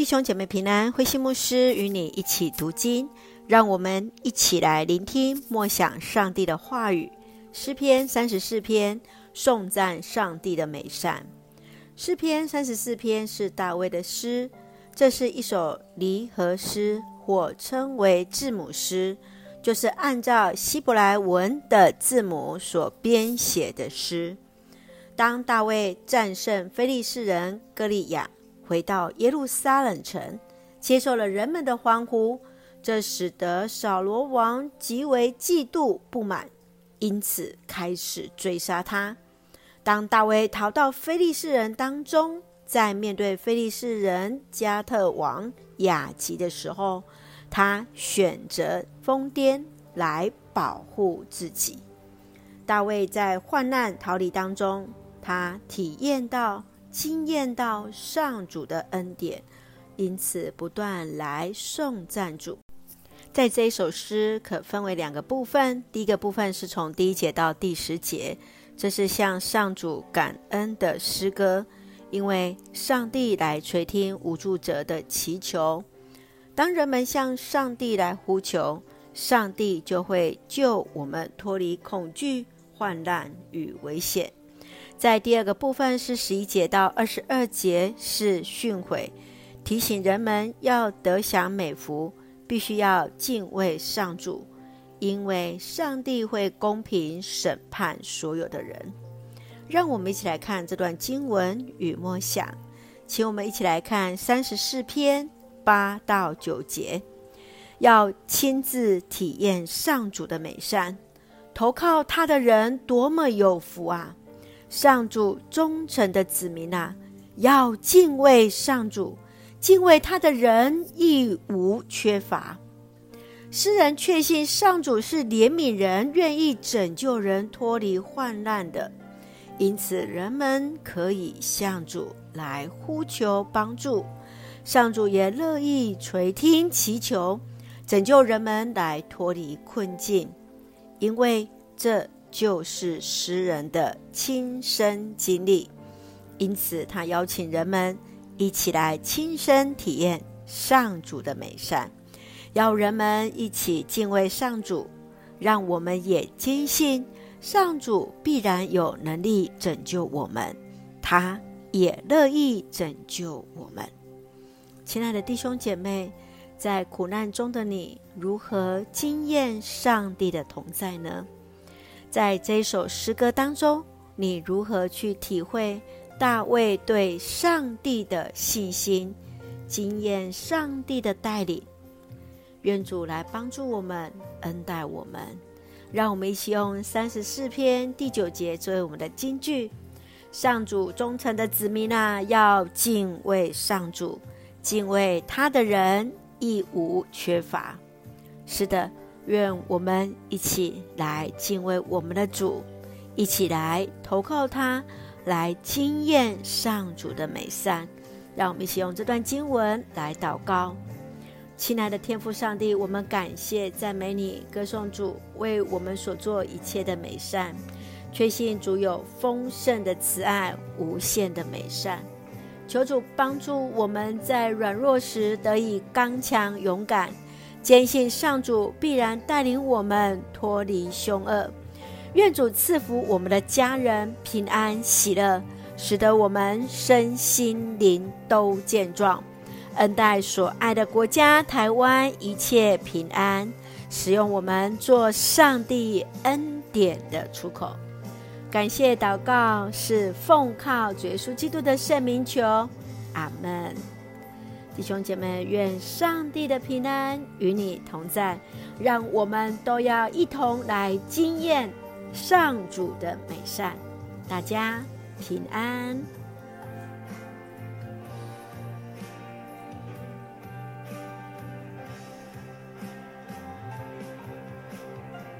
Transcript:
弟兄姐妹平安，慧馨牧师与你一起读经，让我们一起来聆听默想上帝的话语。诗篇三十四篇，颂赞上帝的美善。诗篇三十四篇是大卫的诗，这是一首离合诗，或称为字母诗，就是按照希伯来文的字母所编写的诗。当大卫战胜非利士人歌利亚，回到耶路撒冷城，接受了人们的欢呼，这使得扫罗王极为嫉妒不满，因此开始追杀他。当大卫逃到非利士人当中，在面对非利士人加特王亚吉的时候，他选择疯癫来保护自己。大卫在患难逃离当中。他体验到、惊艳到上主的恩典，因此不断来颂赞主。在这一首诗可分为两个部分，第一个部分是从第一节到第十节，这是向上主感恩的诗歌，因为上帝来垂听无助者的祈求。当人们向上帝来呼求，上帝就会救我们脱离恐惧、患难与危险。在第二个部分是十一节到二十二节是训诲，提醒人们要得享美福，必须要敬畏上主，因为上帝会公平审判所有的人。让我们一起来看这段经文与默想，请我们一起来看三十四篇八到九节，要亲自体验上主的美善，投靠他的人多么有福啊！上主忠诚的子民啊，要敬畏上主，敬畏他的人亦无缺乏。诗人确信上主是怜悯人，愿意拯救人脱离患难的，因此人们可以向主来呼求帮助，上主也乐意垂听祈求，拯救人们来脱离困境，因为这。就是诗人的亲身经历，因此他邀请人们一起来亲身体验上主的美善，要人们一起敬畏上主，让我们也坚信上主必然有能力拯救我们，他也乐意拯救我们。亲爱的弟兄姐妹，在苦难中的你，如何经验上帝的同在呢？在这首诗歌当中，你如何去体会大卫对上帝的信心，经验上帝的带领？愿主来帮助我们，恩待我们。让我们一起用三十四篇第九节作为我们的金句：上主忠诚的子民啊，要敬畏上主，敬畏他的人亦无缺乏。是的。愿我们一起来敬畏我们的主，一起来投靠他，来经验上主的美善。让我们一起用这段经文来祷告。亲爱的天父上帝，我们感谢赞美你，歌颂主为我们所做一切的美善，确信主有丰盛的慈爱，无限的美善。求主帮助我们在软弱时得以刚强勇敢。坚信上主必然带领我们脱离凶恶，愿主赐福我们的家人平安喜乐，使得我们身心灵都健壮，恩待所爱的国家台湾一切平安，使用我们做上帝恩典的出口。感谢祷告是奉靠主耶稣基督的圣名求，阿门。弟兄姐妹，愿上帝的平安与你同在，让我们都要一同来经验上主的美善。大家平安。